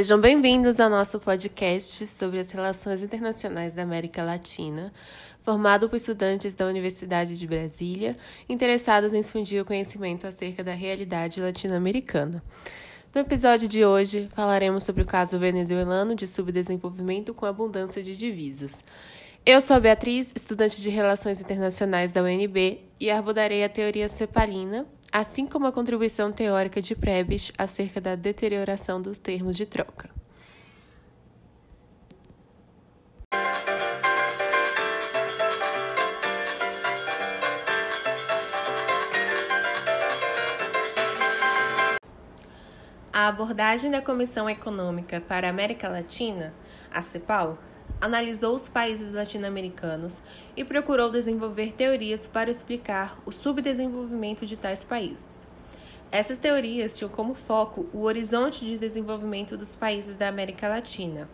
Sejam bem-vindos ao nosso podcast sobre as relações internacionais da América Latina, formado por estudantes da Universidade de Brasília, interessados em expandir o conhecimento acerca da realidade latino-americana. No episódio de hoje, falaremos sobre o caso venezuelano de subdesenvolvimento com abundância de divisas. Eu sou a Beatriz, estudante de Relações Internacionais da UNB, e abordarei a teoria cepalina, assim como a contribuição teórica de Prebisch acerca da deterioração dos termos de troca. A abordagem da Comissão Econômica para a América Latina, a CEPAL, analisou os países latino-americanos e procurou desenvolver teorias para explicar o subdesenvolvimento de tais países. Essas teorias tinham como foco o horizonte de desenvolvimento dos países da América Latina,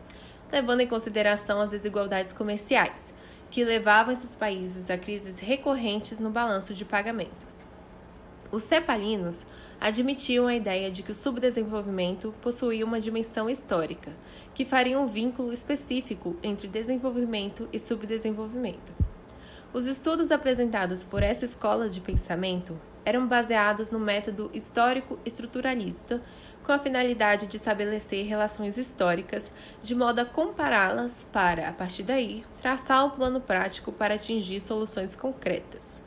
levando em consideração as desigualdades comerciais, que levavam esses países a crises recorrentes no balanço de pagamentos. Os cepalinos admitiam a ideia de que o subdesenvolvimento possuía uma dimensão histórica, que faria um vínculo específico entre desenvolvimento e subdesenvolvimento. Os estudos apresentados por essa escola de pensamento eram baseados no método histórico estruturalista, com a finalidade de estabelecer relações históricas de modo a compará-las para, a partir daí, traçar um plano prático para atingir soluções concretas.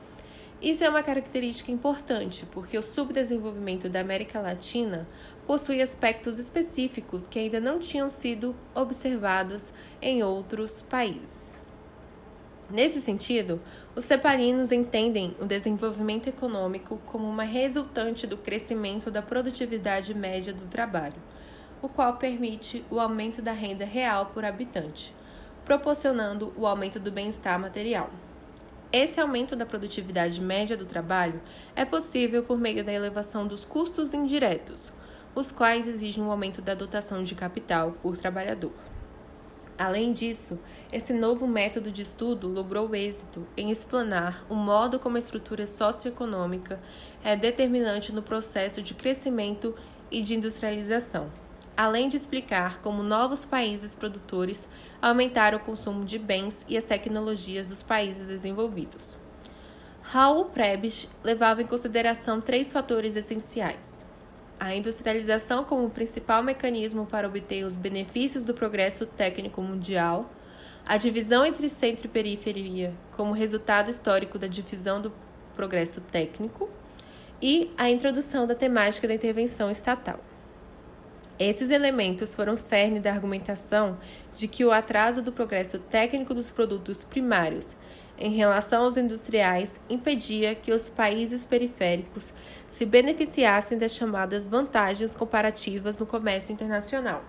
Isso é uma característica importante, porque o subdesenvolvimento da América Latina possui aspectos específicos que ainda não tinham sido observados em outros países. Nesse sentido, os cepalinos entendem o desenvolvimento econômico como uma resultante do crescimento da produtividade média do trabalho, o qual permite o aumento da renda real por habitante, proporcionando o aumento do bem-estar material. Esse aumento da produtividade média do trabalho é possível por meio da elevação dos custos indiretos, os quais exigem um aumento da dotação de capital por trabalhador. Além disso, esse novo método de estudo logrou êxito em explanar o modo como a estrutura socioeconômica é determinante no processo de crescimento e de industrialização, além de explicar como novos países produtores aumentaram o consumo de bens e as tecnologias dos países desenvolvidos. Raul Prebisch levava em consideração três fatores essenciais: a industrialização como principal mecanismo para obter os benefícios do progresso técnico mundial, a divisão entre centro e periferia como resultado histórico da divisão do progresso técnico e a introdução da temática da intervenção estatal. Esses elementos foram cerne da argumentação de que o atraso do progresso técnico dos produtos primários em relação aos industriais impedia que os países periféricos se beneficiassem das chamadas vantagens comparativas no comércio internacional.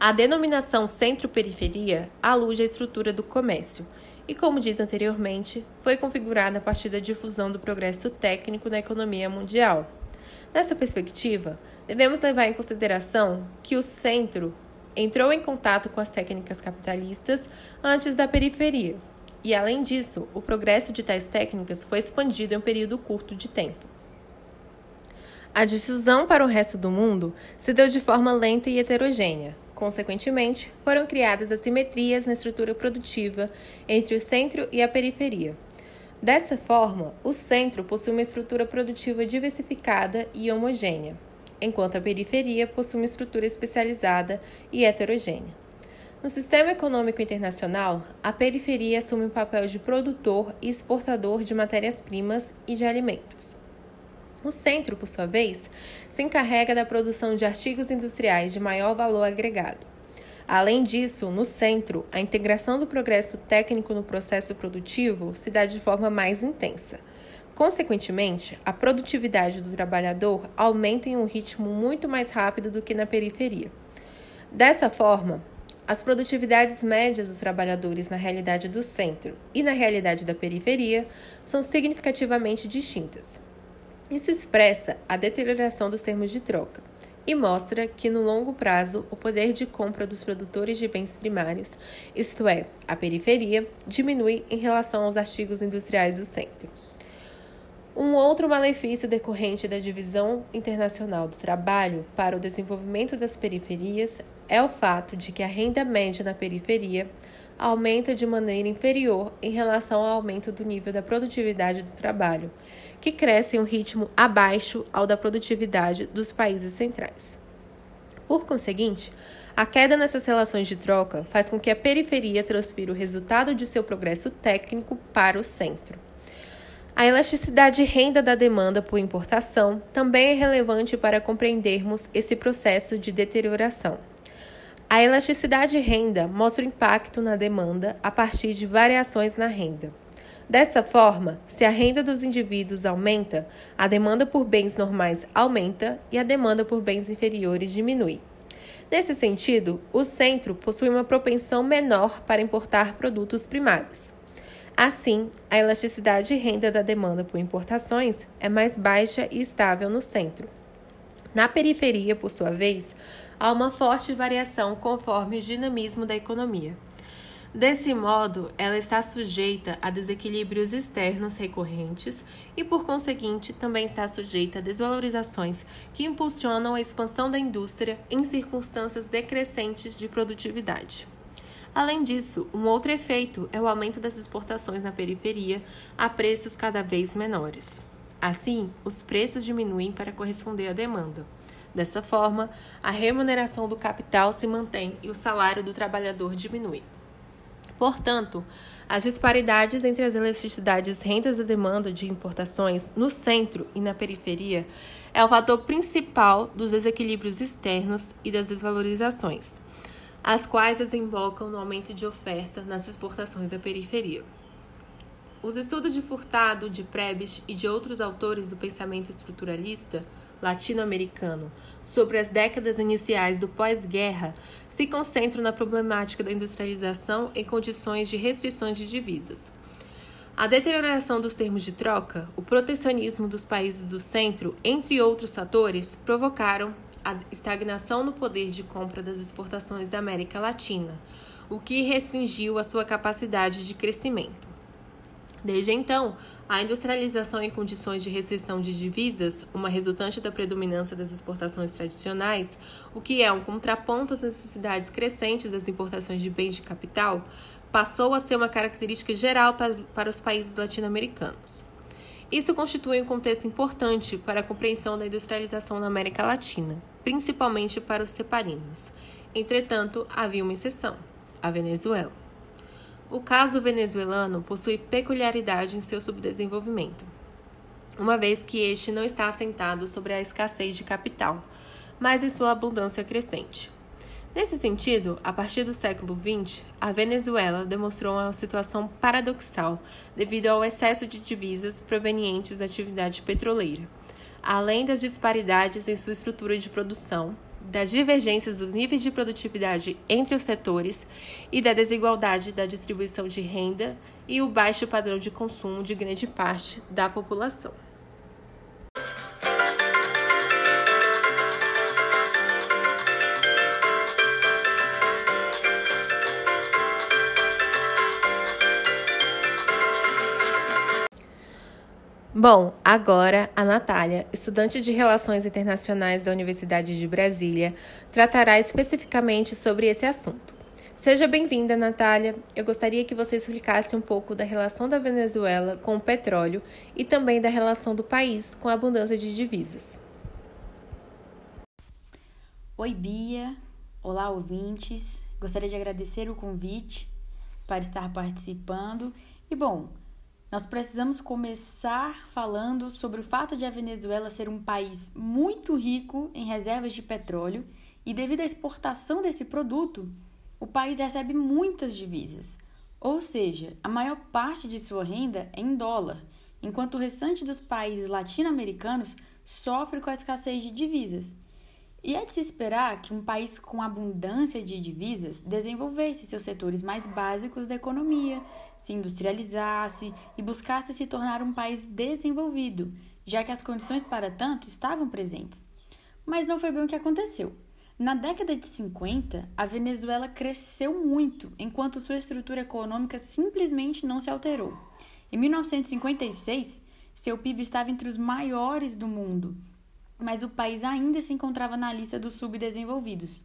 A denominação centro-periferia alude à estrutura do comércio e, como dito anteriormente, foi configurada a partir da difusão do progresso técnico na economia mundial. Nessa perspectiva, devemos levar em consideração que o centro entrou em contato com as técnicas capitalistas antes da periferia, e além disso, o progresso de tais técnicas foi expandido em um período curto de tempo. A difusão para o resto do mundo se deu de forma lenta e heterogênea. Consequentemente, foram criadas assimetrias na estrutura produtiva entre o centro e a periferia, Desta forma, o centro possui uma estrutura produtiva diversificada e homogênea, enquanto a periferia possui uma estrutura especializada e heterogênea. No sistema econômico internacional, a periferia assume o papel de produtor e exportador de matérias-primas e de alimentos. O centro, por sua vez, se encarrega da produção de artigos industriais de maior valor agregado. Além disso, no centro, a integração do progresso técnico no processo produtivo se dá de forma mais intensa. Consequentemente, a produtividade do trabalhador aumenta em um ritmo muito mais rápido do que na periferia. Dessa forma, as produtividades médias dos trabalhadores na realidade do centro e na realidade da periferia são significativamente distintas. Isso expressa a deterioração dos termos de troca e mostra que, no longo prazo, o poder de compra dos produtores de bens primários, isto é, a periferia, diminui em relação aos artigos industriais do centro. Um outro malefício decorrente da divisão internacional do trabalho para o desenvolvimento das periferias é o fato de que a renda média na periferia aumenta de maneira inferior em relação ao aumento do nível da produtividade do trabalho, que cresce em um ritmo abaixo ao da produtividade dos países centrais. Por conseguinte, a queda nessas relações de troca faz com que a periferia transfira o resultado de seu progresso técnico para o centro. A elasticidade de renda da demanda por importação também é relevante para compreendermos esse processo de deterioração. A elasticidade de renda mostra o impacto na demanda a partir de variações na renda. Dessa forma, se a renda dos indivíduos aumenta, a demanda por bens normais aumenta e a demanda por bens inferiores diminui. Nesse sentido, o centro possui uma propensão menor para importar produtos primários. Assim, a elasticidade de renda da demanda por importações é mais baixa e estável no centro. Na periferia, por sua vez, há uma forte variação conforme o dinamismo da economia. Desse modo, ela está sujeita a desequilíbrios externos recorrentes e, por conseguinte, também está sujeita a desvalorizações que impulsionam a expansão da indústria em circunstâncias decrescentes de produtividade. Além disso, um outro efeito é o aumento das exportações na periferia a preços cada vez menores. Assim, os preços diminuem para corresponder à demanda. Dessa forma, a remuneração do capital se mantém e o salário do trabalhador diminui. Portanto, as disparidades entre as elasticidades rendas da demanda de importações no centro e na periferia é o fator principal dos desequilíbrios externos e das desvalorizações as quais desembocam no aumento de oferta nas exportações da periferia. Os estudos de Furtado, de Prebisch e de outros autores do pensamento estruturalista latino-americano sobre as décadas iniciais do pós-guerra se concentram na problemática da industrialização em condições de restrições de divisas. A deterioração dos termos de troca, o protecionismo dos países do centro, entre outros fatores, provocaram a estagnação no poder de compra das exportações da América Latina, o que restringiu a sua capacidade de crescimento. Desde então, a industrialização em condições de restrição de divisas, uma resultante da predominância das exportações tradicionais, o que é um contraponto às necessidades crescentes das importações de bens de capital, passou a ser uma característica geral para os países latino-americanos. Isso constitui um contexto importante para a compreensão da industrialização na América Latina principalmente para os separinos. Entretanto, havia uma exceção: a Venezuela. O caso venezuelano possui peculiaridade em seu subdesenvolvimento, uma vez que este não está assentado sobre a escassez de capital, mas em sua abundância crescente. Nesse sentido, a partir do século XX, a Venezuela demonstrou uma situação paradoxal devido ao excesso de divisas provenientes da atividade petroleira além das disparidades em sua estrutura de produção, das divergências dos níveis de produtividade entre os setores e da desigualdade da distribuição de renda e o baixo padrão de consumo de grande parte da população. Bom, agora a Natália, estudante de Relações Internacionais da Universidade de Brasília, tratará especificamente sobre esse assunto. Seja bem-vinda, Natália. Eu gostaria que você explicasse um pouco da relação da Venezuela com o petróleo e também da relação do país com a abundância de divisas. Oi, Bia. Olá, ouvintes. Gostaria de agradecer o convite para estar participando. E, bom, nós precisamos começar falando sobre o fato de a Venezuela ser um país muito rico em reservas de petróleo e, devido à exportação desse produto, o país recebe muitas divisas, ou seja, a maior parte de sua renda é em dólar, enquanto o restante dos países latino-americanos sofre com a escassez de divisas. E é de se esperar que um país com abundância de divisas desenvolvesse seus setores mais básicos da economia, se industrializasse e buscasse se tornar um país desenvolvido, já que as condições para tanto estavam presentes. Mas não foi bem o que aconteceu. Na década de 50, a Venezuela cresceu muito, enquanto sua estrutura econômica simplesmente não se alterou. Em 1956, seu PIB estava entre os maiores do mundo, mas o país ainda se encontrava na lista dos subdesenvolvidos.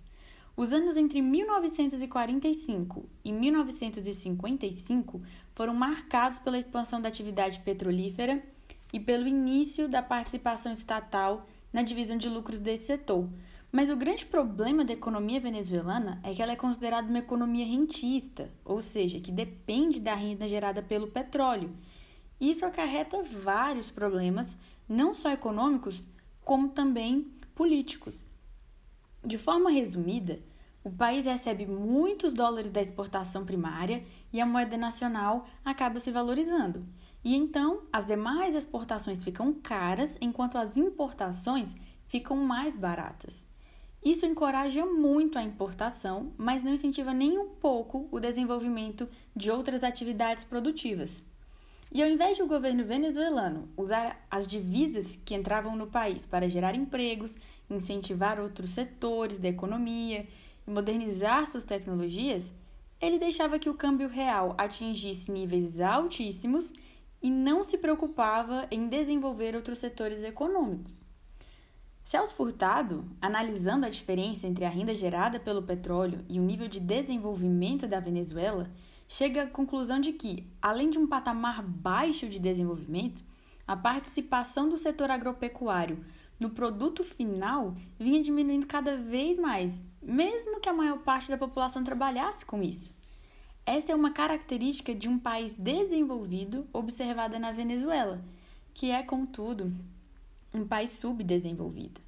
Os anos entre 1945 e 1955 foram marcados pela expansão da atividade petrolífera e pelo início da participação estatal na divisão de lucros desse setor. Mas o grande problema da economia venezuelana é que ela é considerada uma economia rentista, ou seja, que depende da renda gerada pelo petróleo. Isso acarreta vários problemas, não só econômicos, como também políticos. De forma resumida, o país recebe muitos dólares da exportação primária e a moeda nacional acaba se valorizando. E então as demais exportações ficam caras, enquanto as importações ficam mais baratas. Isso encoraja muito a importação, mas não incentiva nem um pouco o desenvolvimento de outras atividades produtivas. E ao invés de o governo venezuelano usar as divisas que entravam no país para gerar empregos, incentivar outros setores da economia e modernizar suas tecnologias, ele deixava que o câmbio real atingisse níveis altíssimos e não se preocupava em desenvolver outros setores econômicos. Celso Furtado, analisando a diferença entre a renda gerada pelo petróleo e o nível de desenvolvimento da Venezuela, chega à conclusão de que, além de um patamar baixo de desenvolvimento, a participação do setor agropecuário no produto final vinha diminuindo cada vez mais, mesmo que a maior parte da população trabalhasse com isso. Essa é uma característica de um país desenvolvido observada na Venezuela, que é, contudo, um país subdesenvolvido.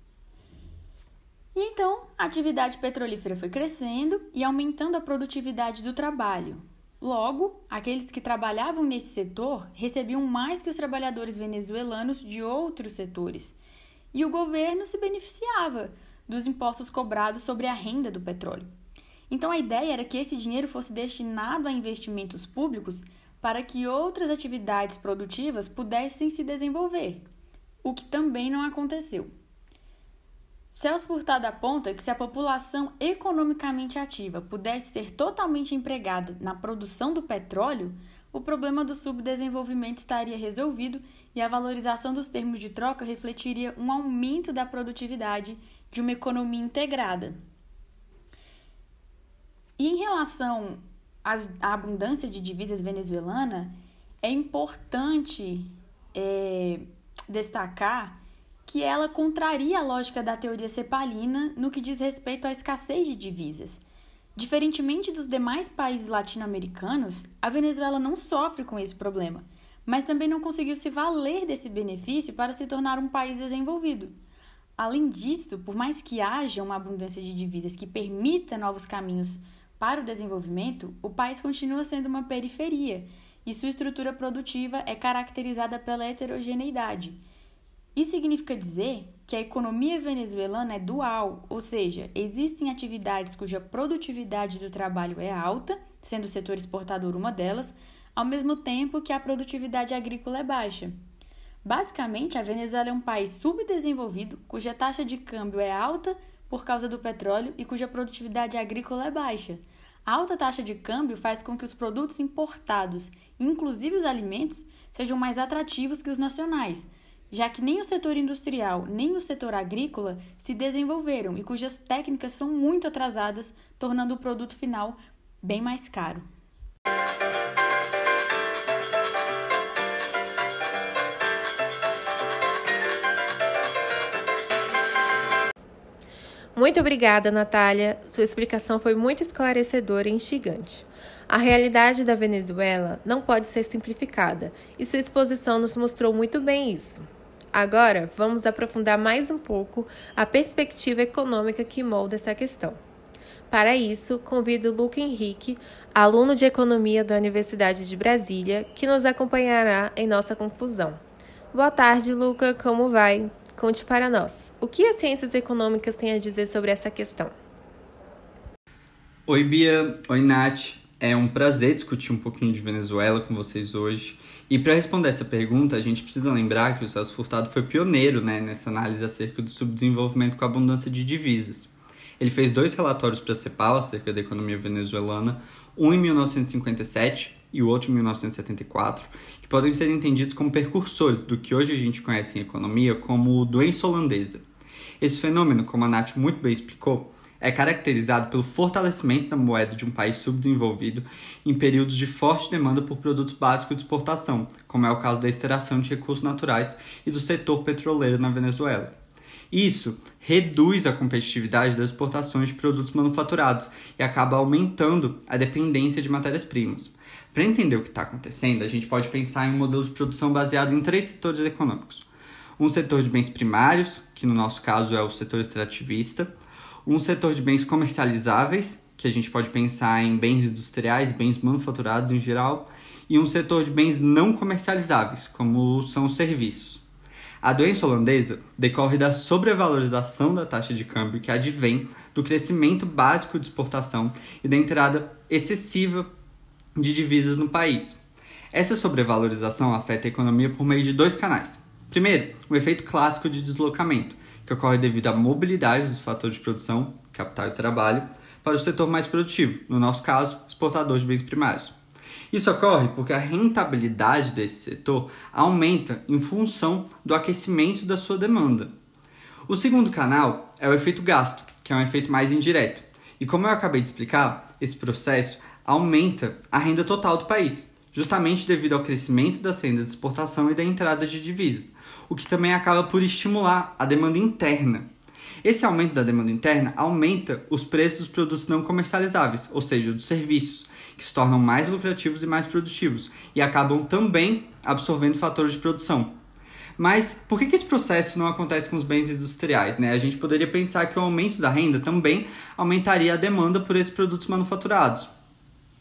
E então, a atividade petrolífera foi crescendo e aumentando a produtividade do trabalho. Logo, aqueles que trabalhavam nesse setor recebiam mais que os trabalhadores venezuelanos de outros setores, e o governo se beneficiava dos impostos cobrados sobre a renda do petróleo. Então a ideia era que esse dinheiro fosse destinado a investimentos públicos para que outras atividades produtivas pudessem se desenvolver, o que também não aconteceu. Celso Furtado aponta que se a população economicamente ativa pudesse ser totalmente empregada na produção do petróleo, o problema do subdesenvolvimento estaria resolvido e a valorização dos termos de troca refletiria um aumento da produtividade de uma economia integrada. E em relação à abundância de divisas venezuelana, é importante é, destacar que ela contraria a lógica da teoria cepalina no que diz respeito à escassez de divisas. Diferentemente dos demais países latino-americanos, a Venezuela não sofre com esse problema, mas também não conseguiu se valer desse benefício para se tornar um país desenvolvido. Além disso, por mais que haja uma abundância de divisas que permita novos caminhos para o desenvolvimento, o país continua sendo uma periferia e sua estrutura produtiva é caracterizada pela heterogeneidade. Isso significa dizer que a economia venezuelana é dual, ou seja, existem atividades cuja produtividade do trabalho é alta, sendo o setor exportador uma delas, ao mesmo tempo que a produtividade agrícola é baixa. Basicamente, a Venezuela é um país subdesenvolvido cuja taxa de câmbio é alta por causa do petróleo e cuja produtividade agrícola é baixa. A alta taxa de câmbio faz com que os produtos importados, inclusive os alimentos, sejam mais atrativos que os nacionais, já que nem o setor industrial nem o setor agrícola se desenvolveram e cujas técnicas são muito atrasadas, tornando o produto final bem mais caro. Muito obrigada, Natália. Sua explicação foi muito esclarecedora e instigante. A realidade da Venezuela não pode ser simplificada e sua exposição nos mostrou muito bem isso. Agora, vamos aprofundar mais um pouco a perspectiva econômica que molda essa questão. Para isso, convido Luca Henrique, aluno de Economia da Universidade de Brasília, que nos acompanhará em nossa conclusão. Boa tarde, Luca, como vai? Conte para nós. O que as ciências econômicas têm a dizer sobre essa questão? Oi, Bia. Oi, Nath. É um prazer discutir um pouquinho de Venezuela com vocês hoje. E para responder essa pergunta, a gente precisa lembrar que o Celso Furtado foi pioneiro né, nessa análise acerca do subdesenvolvimento com abundância de divisas. Ele fez dois relatórios para a CEPAL acerca da economia venezuelana, um em 1957 e o outro em 1974, que podem ser entendidos como precursores do que hoje a gente conhece em economia como doença holandesa. Esse fenômeno, como a Nath muito bem explicou, é caracterizado pelo fortalecimento da moeda de um país subdesenvolvido em períodos de forte demanda por produtos básicos de exportação, como é o caso da extração de recursos naturais e do setor petroleiro na Venezuela. Isso reduz a competitividade das exportações de produtos manufaturados e acaba aumentando a dependência de matérias-primas. Para entender o que está acontecendo, a gente pode pensar em um modelo de produção baseado em três setores econômicos: um setor de bens primários, que no nosso caso é o setor extrativista, um setor de bens comercializáveis, que a gente pode pensar em bens industriais, bens manufaturados em geral, e um setor de bens não comercializáveis, como são os serviços. A doença holandesa decorre da sobrevalorização da taxa de câmbio que advém do crescimento básico de exportação e da entrada excessiva de divisas no país. Essa sobrevalorização afeta a economia por meio de dois canais. Primeiro, o efeito clássico de deslocamento, que ocorre devido à mobilidade dos fatores de produção, capital e trabalho, para o setor mais produtivo, no nosso caso, exportador de bens primários. Isso ocorre porque a rentabilidade desse setor aumenta em função do aquecimento da sua demanda. O segundo canal é o efeito gasto, que é um efeito mais indireto. E como eu acabei de explicar, esse processo aumenta a renda total do país, justamente devido ao crescimento das rendas de exportação e da entrada de divisas, o que também acaba por estimular a demanda interna. Esse aumento da demanda interna aumenta os preços dos produtos não comercializáveis, ou seja, dos serviços, que se tornam mais lucrativos e mais produtivos e acabam também absorvendo fatores de produção. Mas por que, que esse processo não acontece com os bens industriais? Né? A gente poderia pensar que o aumento da renda também aumentaria a demanda por esses produtos manufaturados.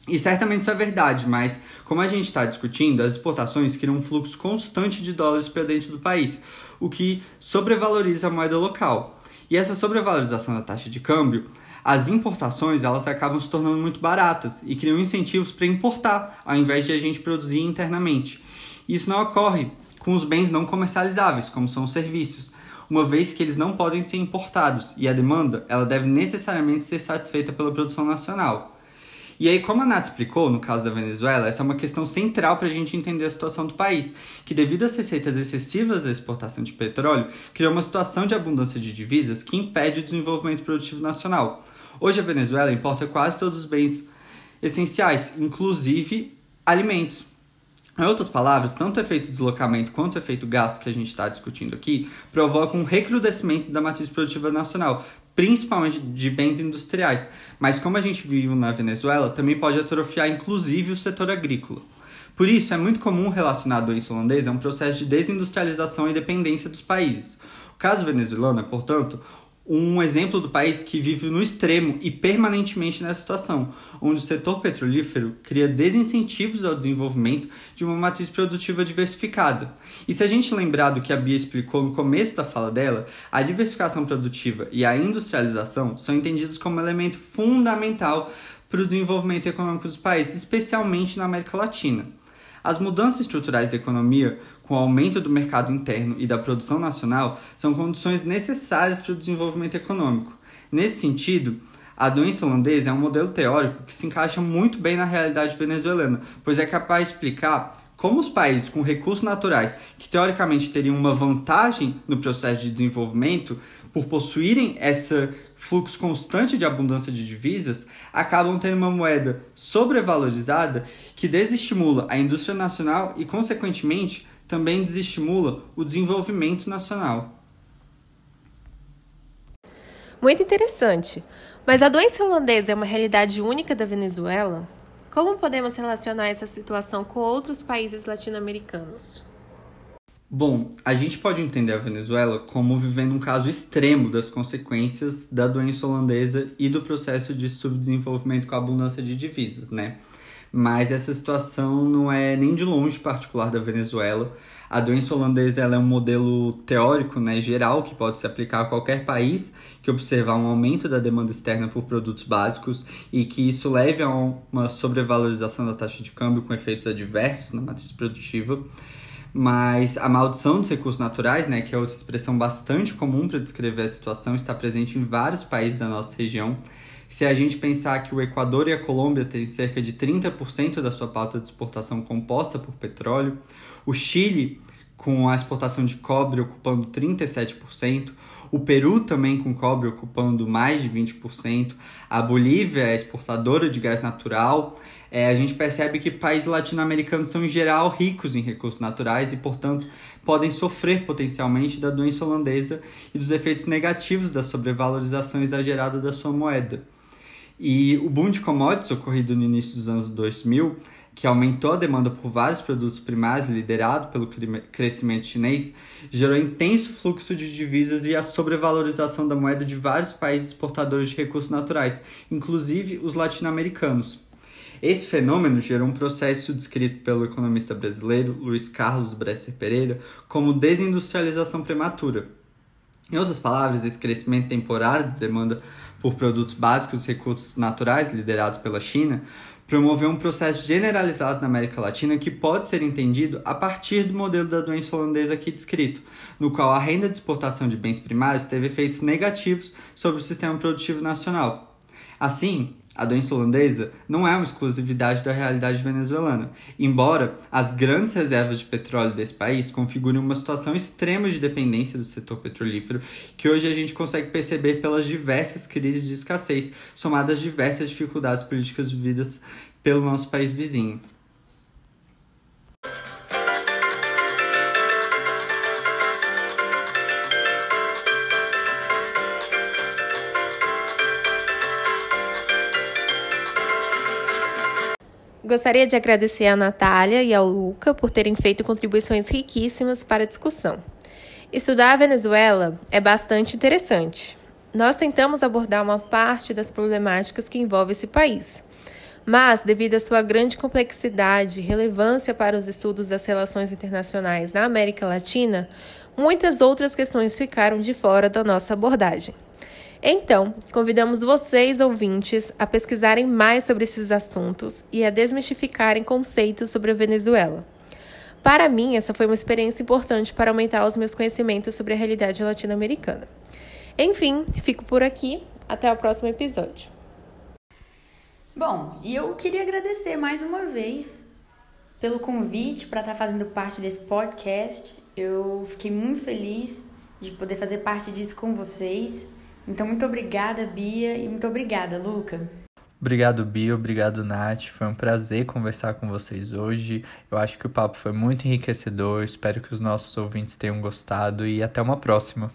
E certamente isso é verdade, mas como a gente está discutindo, as exportações criam um fluxo constante de dólares para dentro do país, o que sobrevaloriza a moeda local. E essa sobrevalorização da taxa de câmbio as importações elas acabam se tornando muito baratas e criam incentivos para importar, ao invés de a gente produzir internamente. Isso não ocorre com os bens não comercializáveis, como são os serviços, uma vez que eles não podem ser importados e a demanda ela deve necessariamente ser satisfeita pela produção nacional. E aí, como a Nath explicou, no caso da Venezuela, essa é uma questão central para a gente entender a situação do país, que devido às receitas excessivas da exportação de petróleo, criou uma situação de abundância de divisas que impede o desenvolvimento produtivo nacional. Hoje a Venezuela importa quase todos os bens essenciais, inclusive alimentos. Em outras palavras, tanto o efeito deslocamento quanto o efeito gasto que a gente está discutindo aqui provocam um recrudescimento da matriz produtiva nacional, principalmente de bens industriais. Mas como a gente vive na Venezuela, também pode atrofiar inclusive o setor agrícola. Por isso, é muito comum relacionar a doença holandesa a um processo de desindustrialização e dependência dos países. O caso venezuelano é, portanto, um exemplo do país que vive no extremo e permanentemente nessa situação, onde o setor petrolífero cria desincentivos ao desenvolvimento de uma matriz produtiva diversificada. E se a gente lembrar do que a Bia explicou no começo da fala dela, a diversificação produtiva e a industrialização são entendidos como elemento fundamental para o desenvolvimento econômico dos países, especialmente na América Latina. As mudanças estruturais da economia, com o aumento do mercado interno e da produção nacional, são condições necessárias para o desenvolvimento econômico. Nesse sentido, a doença holandesa é um modelo teórico que se encaixa muito bem na realidade venezuelana, pois é capaz de explicar como os países com recursos naturais, que teoricamente teriam uma vantagem no processo de desenvolvimento, por possuírem esse fluxo constante de abundância de divisas, acabam tendo uma moeda sobrevalorizada que desestimula a indústria nacional e, consequentemente, também desestimula o desenvolvimento nacional. Muito interessante. Mas a doença holandesa é uma realidade única da Venezuela? Como podemos relacionar essa situação com outros países latino-americanos? Bom, a gente pode entender a Venezuela como vivendo um caso extremo das consequências da doença holandesa e do processo de subdesenvolvimento com a abundância de divisas, né? Mas essa situação não é nem de longe particular da Venezuela. A doença holandesa é um modelo teórico, né, geral, que pode se aplicar a qualquer país que observar um aumento da demanda externa por produtos básicos e que isso leve a uma sobrevalorização da taxa de câmbio com efeitos adversos na matriz produtiva. Mas a maldição dos recursos naturais, né, que é outra expressão bastante comum para descrever a situação, está presente em vários países da nossa região, Se a gente pensar que o Equador e a Colômbia têm cerca de 30% da sua pauta de exportação composta por petróleo, o Chile, com a exportação de cobre ocupando 37%, o Peru também com cobre ocupando mais de 20%, a Bolívia é exportadora de gás natural. É, a gente percebe que países latino-americanos são, em geral, ricos em recursos naturais e, portanto, podem sofrer potencialmente da doença holandesa e dos efeitos negativos da sobrevalorização exagerada da sua moeda. E o boom de commodities ocorrido no início dos anos 2000 que aumentou a demanda por vários produtos primários, liderado pelo crescimento chinês, gerou intenso fluxo de divisas e a sobrevalorização da moeda de vários países exportadores de recursos naturais, inclusive os latino-americanos. Esse fenômeno gerou um processo descrito pelo economista brasileiro Luiz Carlos Bresser Pereira como desindustrialização prematura. Em outras palavras, esse crescimento temporário de demanda por produtos básicos e recursos naturais liderados pela China promoveu um processo generalizado na América Latina que pode ser entendido a partir do modelo da doença holandesa aqui descrito, no qual a renda de exportação de bens primários teve efeitos negativos sobre o sistema produtivo nacional. Assim, a doença holandesa não é uma exclusividade da realidade venezuelana, embora as grandes reservas de petróleo desse país configurem uma situação extrema de dependência do setor petrolífero, que hoje a gente consegue perceber pelas diversas crises de escassez, somadas às diversas dificuldades políticas vividas pelo nosso país vizinho. Gostaria de agradecer à Natália e ao Luca por terem feito contribuições riquíssimas para a discussão. Estudar a Venezuela é bastante interessante. Nós tentamos abordar uma parte das problemáticas que envolvem esse país. Mas, devido à sua grande complexidade e relevância para os estudos das relações internacionais na América Latina, muitas outras questões ficaram de fora da nossa abordagem. Então, convidamos vocês, ouvintes, a pesquisarem mais sobre esses assuntos e a desmistificarem conceitos sobre a Venezuela. Para mim, essa foi uma experiência importante para aumentar os meus conhecimentos sobre a realidade latino-americana. Enfim, fico por aqui. Até o próximo episódio. Bom, e eu queria agradecer mais uma vez pelo convite para estar fazendo parte desse podcast. Eu fiquei muito feliz de poder fazer parte disso com vocês. Então, muito obrigada, Bia, e muito obrigada, Luca. Obrigado, Bia. Obrigado, Nath. Foi um prazer conversar com vocês hoje. Eu acho que o papo foi muito enriquecedor. Espero que os nossos ouvintes tenham gostado e até uma próxima.